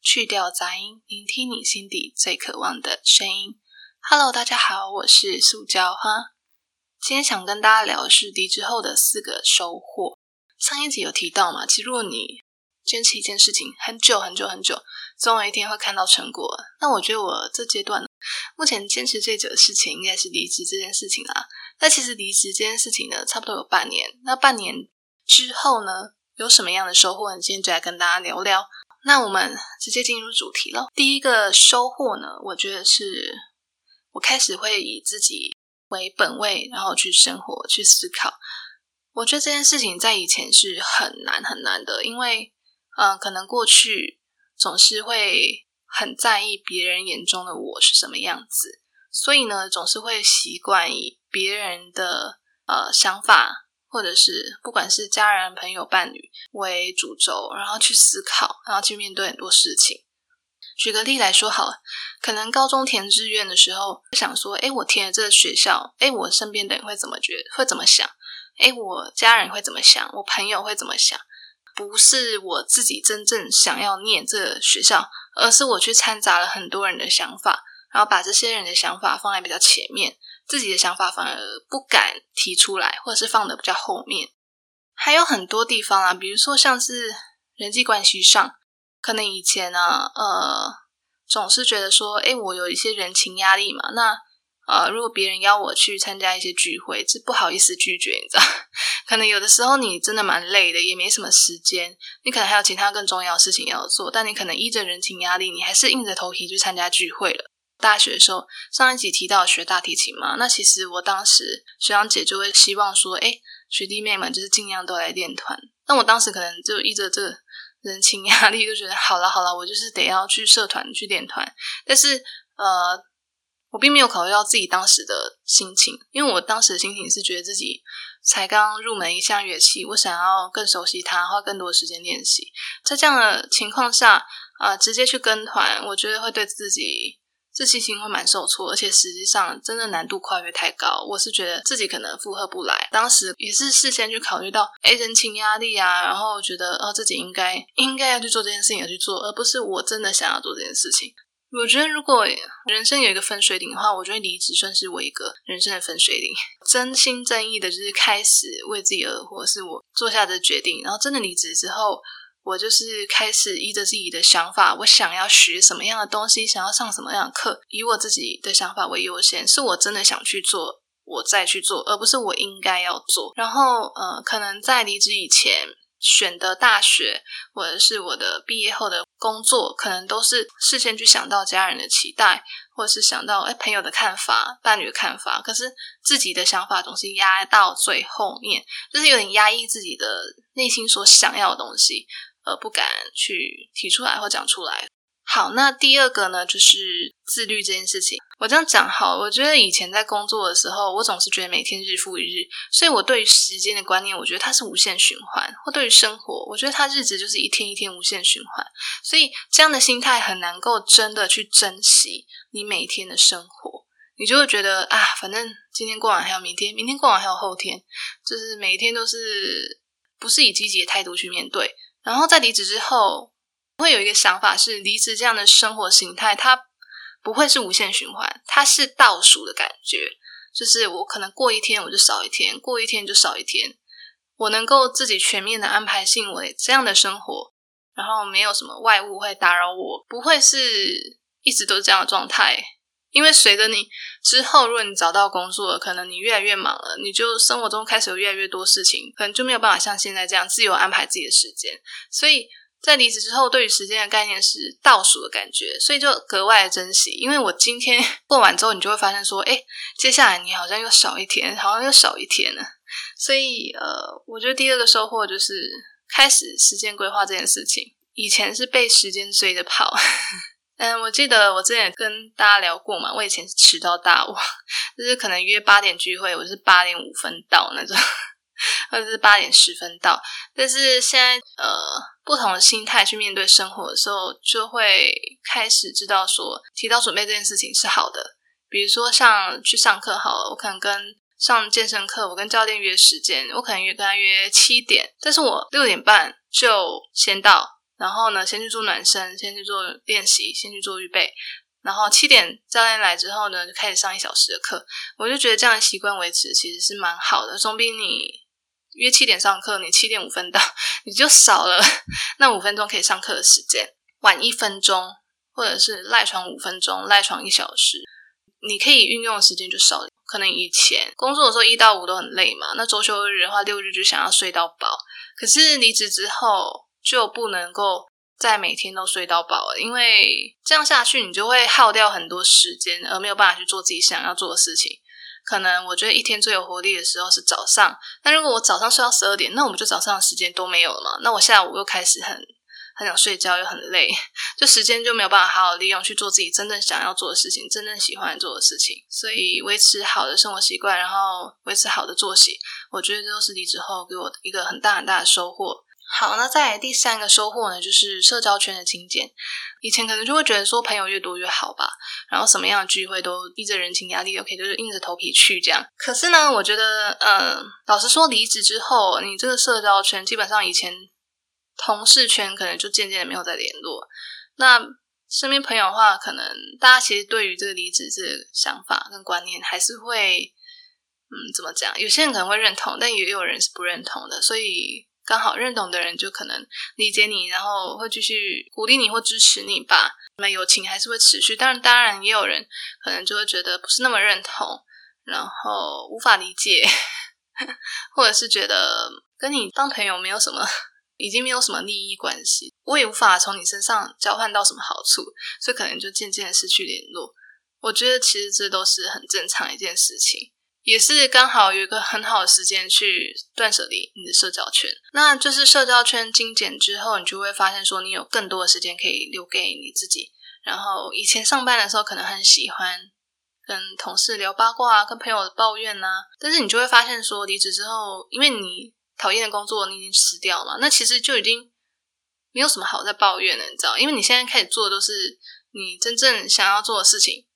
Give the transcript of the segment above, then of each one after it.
去掉杂音，聆听你心底最渴望的声音。Hello，大家好，我是塑胶花。今天想跟大家聊的是离职后的四个收获。上一集有提到嘛，其实如果你坚持一件事情很久很久很久，总有一天会看到成果。那我觉得我这阶段目前坚持最久的事情，应该是离职这件事情啦。那其实离职这件事情呢，差不多有半年。那半年之后呢？有什么样的收获？今天就来跟大家聊聊。那我们直接进入主题了。第一个收获呢，我觉得是我开始会以自己为本位，然后去生活、去思考。我觉得这件事情在以前是很难很难的，因为嗯，可能过去总是会很在意别人眼中的我是什么样子，所以呢，总是会习惯以别人的呃想法。或者是不管是家人、朋友、伴侣为主轴，然后去思考，然后去面对很多事情。举个例来说，好，可能高中填志愿的时候，想说，哎，我填了这个学校，哎，我身边的人会怎么觉得，会怎么想？哎，我家人会怎么想？我朋友会怎么想？不是我自己真正想要念这个学校，而是我去掺杂了很多人的想法，然后把这些人的想法放在比较前面。自己的想法反而不敢提出来，或者是放的比较后面。还有很多地方啊，比如说像是人际关系上，可能以前呢，呃，总是觉得说，哎，我有一些人情压力嘛。那呃，如果别人邀我去参加一些聚会，是不好意思拒绝，你知道？可能有的时候你真的蛮累的，也没什么时间，你可能还有其他更重要的事情要做，但你可能依着人情压力，你还是硬着头皮去参加聚会了。大学的时候，上一集提到学大提琴嘛，那其实我当时学长姐就会希望说，哎，学弟妹们就是尽量都来练团。那我当时可能就依着这人情压力，就觉得好了好了，我就是得要去社团去练团。但是呃，我并没有考虑到自己当时的心情，因为我当时的心情是觉得自己才刚入门一项乐器，我想要更熟悉它，花更多的时间练习。在这样的情况下，啊，直接去跟团，我觉得会对自己。自信心会蛮受挫，而且实际上真的难度跨越太高，我是觉得自己可能负荷不来。当时也是事先去考虑到，哎，人情压力啊，然后觉得哦，自己应该应该要去做这件事情，要去做，而不是我真的想要做这件事情。我觉得如果人生有一个分水岭的话，我觉得离职算是我一个人生的分水岭。真心真意的，就是开始为自己而活，是我做下的决定。然后真的离职之后。我就是开始依着自己的想法，我想要学什么样的东西，想要上什么样的课，以我自己的想法为优先，是我真的想去做，我再去做，而不是我应该要做。然后，呃，可能在离职以前选的大学，或者是我的毕业后的工作，可能都是事先去想到家人的期待，或者是想到哎朋友的看法、伴侣的看法，可是自己的想法总是压到最后面，就是有点压抑自己的内心所想要的东西。而不敢去提出来或讲出来。好，那第二个呢，就是自律这件事情。我这样讲好，我觉得以前在工作的时候，我总是觉得每天日复一日，所以我对于时间的观念，我觉得它是无限循环；或对于生活，我觉得它日子就是一天一天无限循环。所以这样的心态很难够真的去珍惜你每天的生活，你就会觉得啊，反正今天过完还有明天，明天过完还有后天，就是每一天都是不是以积极的态度去面对。然后在离职之后，会有一个想法是，离职这样的生活形态，它不会是无限循环，它是倒数的感觉。就是我可能过一天我就少一天，过一天就少一天。我能够自己全面的安排性为这样的生活，然后没有什么外物会打扰我，不会是一直都是这样的状态。因为随着你之后，如果你找到工作，可能你越来越忙了，你就生活中开始有越来越多事情，可能就没有办法像现在这样自由安排自己的时间。所以在离职之后，对于时间的概念是倒数的感觉，所以就格外珍惜。因为我今天 过完之后，你就会发现说，哎，接下来你好像又少一天，好像又少一天了。所以，呃，我觉得第二个收获就是开始时间规划这件事情。以前是被时间追着跑。嗯，我记得我之前跟大家聊过嘛，我以前是迟到大王，就是可能约八点聚会，我是八点五分到那种，或者是八点十分到。但是现在呃，不同的心态去面对生活的时候，就会开始知道说，提到准备这件事情是好的。比如说像去上课好了，我可能跟上健身课，我跟教练约时间，我可能约跟他约七点，但是我六点半就先到。然后呢，先去做暖身，先去做练习，先去做预备。然后七点教练来之后呢，就开始上一小时的课。我就觉得这样的习惯维持其实是蛮好的，总比你约七点上课，你七点五分到，你就少了 那五分钟可以上课的时间。晚一分钟，或者是赖床五分钟，赖床一小时，你可以运用的时间就少。可能以前工作的时候一到五都很累嘛，那周休日的话，六日就想要睡到饱。可是离职之后就不能够。在每天都睡到饱了，因为这样下去，你就会耗掉很多时间，而没有办法去做自己想要做的事情。可能我觉得一天最有活力的时候是早上，那如果我早上睡到十二点，那我们就早上的时间都没有了嘛。那我下午又开始很很想睡觉，又很累，就时间就没有办法好好利用去做自己真正想要做的事情，真正喜欢做的事情。所以维持好的生活习惯，然后维持好的作息，我觉得这都是离职后给我一个很大很大的收获。好，那再来第三个收获呢，就是社交圈的精简。以前可能就会觉得说朋友越多越好吧，然后什么样的聚会都逼着人情压力，OK，就是硬着头皮去这样。可是呢，我觉得，嗯，老实说，离职之后，你这个社交圈基本上以前同事圈可能就渐渐的没有再联络。那身边朋友的话，可能大家其实对于这个离职这个想法跟观念还是会，嗯，怎么讲？有些人可能会认同，但也有人是不认同的，所以。刚好认同的人就可能理解你，然后会继续鼓励你或支持你吧。那么友情还是会持续，但是当然也有人可能就会觉得不是那么认同，然后无法理解，或者是觉得跟你当朋友没有什么，已经没有什么利益关系，我也无法从你身上交换到什么好处，所以可能就渐渐失去联络。我觉得其实这都是很正常一件事情。也是刚好有一个很好的时间去断舍离你的社交圈，那就是社交圈精简之后，你就会发现说你有更多的时间可以留给你自己。然后以前上班的时候可能很喜欢跟同事聊八卦啊，跟朋友抱怨呐，但是你就会发现说离职之后，因为你讨厌的工作你已经辞掉了，那其实就已经没有什么好在抱怨了，你知道？因为你现在开始做的都是你真正想要做的事情。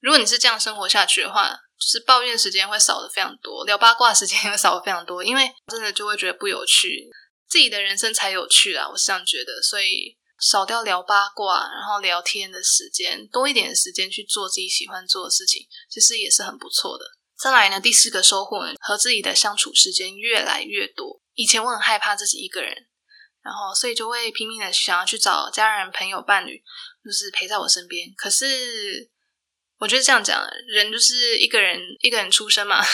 如果你是这样生活下去的话。就是抱怨时间会少的非常多，聊八卦时间会少的非常多，因为真的就会觉得不有趣，自己的人生才有趣啊！我是这样觉得，所以少掉聊八卦，然后聊天的时间，多一点时间去做自己喜欢做的事情，其实也是很不错的。再来呢，第四个收获呢，和自己的相处时间越来越多。以前我很害怕自己一个人，然后所以就会拼命的想要去找家人、朋友、伴侣，就是陪在我身边。可是。我觉得这样讲，人就是一个人，一个人出生嘛，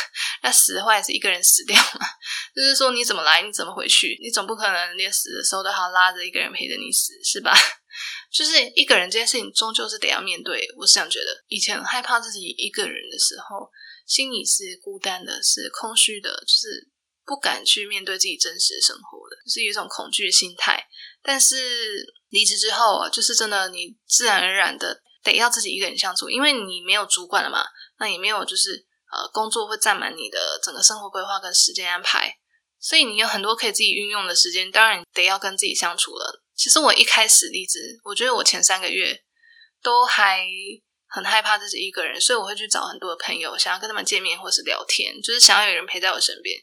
那死的话也是一个人死掉嘛。就是说，你怎么来，你怎么回去，你总不可能连死的时候都要拉着一个人陪着你死，是吧？就是一个人这件事情，终究是得要面对。我是这样觉得，以前害怕自己一个人的时候，心里是孤单的，是空虚的，就是不敢去面对自己真实生活的，就是一种恐惧心态。但是离职之后，就是真的，你自然而然的。得要自己一个人相处，因为你没有主管了嘛，那也没有就是呃工作会占满你的整个生活规划跟时间安排，所以你有很多可以自己运用的时间，当然得要跟自己相处了。其实我一开始离职，我觉得我前三个月都还很害怕自己一个人，所以我会去找很多的朋友，想要跟他们见面或是聊天，就是想要有人陪在我身边。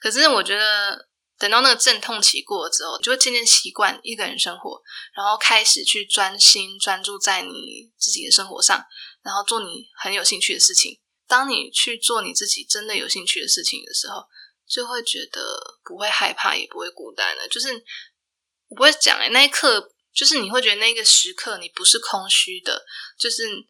可是我觉得。等到那个阵痛期过了之后，就会渐渐习惯一个人生活，然后开始去专心专注在你自己的生活上，然后做你很有兴趣的事情。当你去做你自己真的有兴趣的事情的时候，就会觉得不会害怕，也不会孤单了。就是我不会讲哎，那一刻就是你会觉得那个时刻你不是空虚的，就是。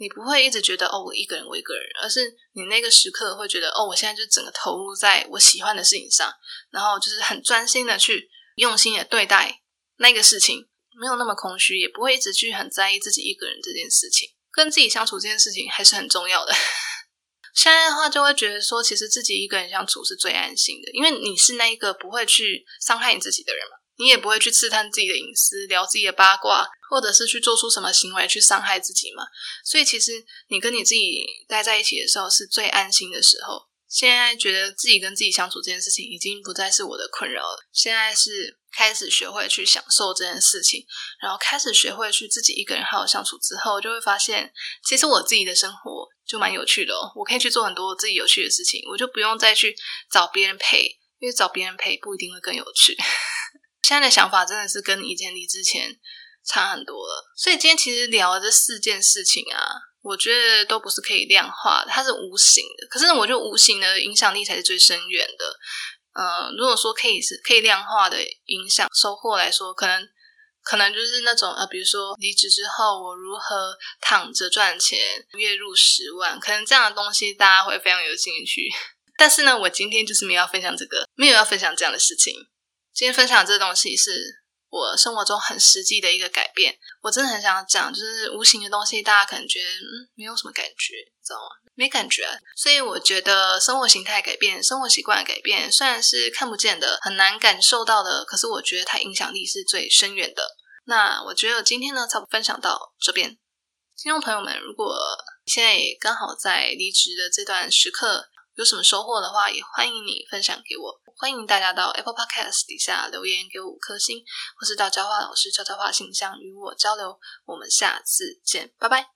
你不会一直觉得哦，我一个人，我一个人，而是你那个时刻会觉得哦，我现在就整个投入在我喜欢的事情上，然后就是很专心的去用心的对待那个事情，没有那么空虚，也不会一直去很在意自己一个人这件事情，跟自己相处这件事情还是很重要的。现在的话就会觉得说，其实自己一个人相处是最安心的，因为你是那一个不会去伤害你自己的人嘛。你也不会去刺探自己的隐私，聊自己的八卦，或者是去做出什么行为去伤害自己嘛？所以其实你跟你自己待在一起的时候是最安心的时候。现在觉得自己跟自己相处这件事情已经不再是我的困扰了，现在是开始学会去享受这件事情，然后开始学会去自己一个人好好相处之后，就会发现其实我自己的生活就蛮有趣的哦。我可以去做很多自己有趣的事情，我就不用再去找别人陪，因为找别人陪不一定会更有趣。现在的想法真的是跟以前离之前差很多了。所以今天其实聊的这四件事情啊，我觉得都不是可以量化的，它是无形的。可是我觉得无形的影响力才是最深远的。呃，如果说可以是可以量化的影响收获来说，可能。可能就是那种呃，比如说离职之后我如何躺着赚钱，月入十万，可能这样的东西大家会非常有兴趣。但是呢，我今天就是没有要分享这个，没有要分享这样的事情。今天分享这东西是。我生活中很实际的一个改变，我真的很想讲，就是无形的东西，大家可能觉得嗯没有什么感觉，知道吗？没感觉，所以我觉得生活形态改变、生活习惯改变，虽然是看不见的、很难感受到的，可是我觉得它影响力是最深远的。那我觉得今天呢，差不多分享到这边。听众朋友们，如果现在也刚好在离职的这段时刻，有什么收获的话，也欢迎你分享给我。欢迎大家到 Apple Podcast 底下留言给我五颗星，或是到教化老师悄悄话信箱与我交流。我们下次见，拜拜。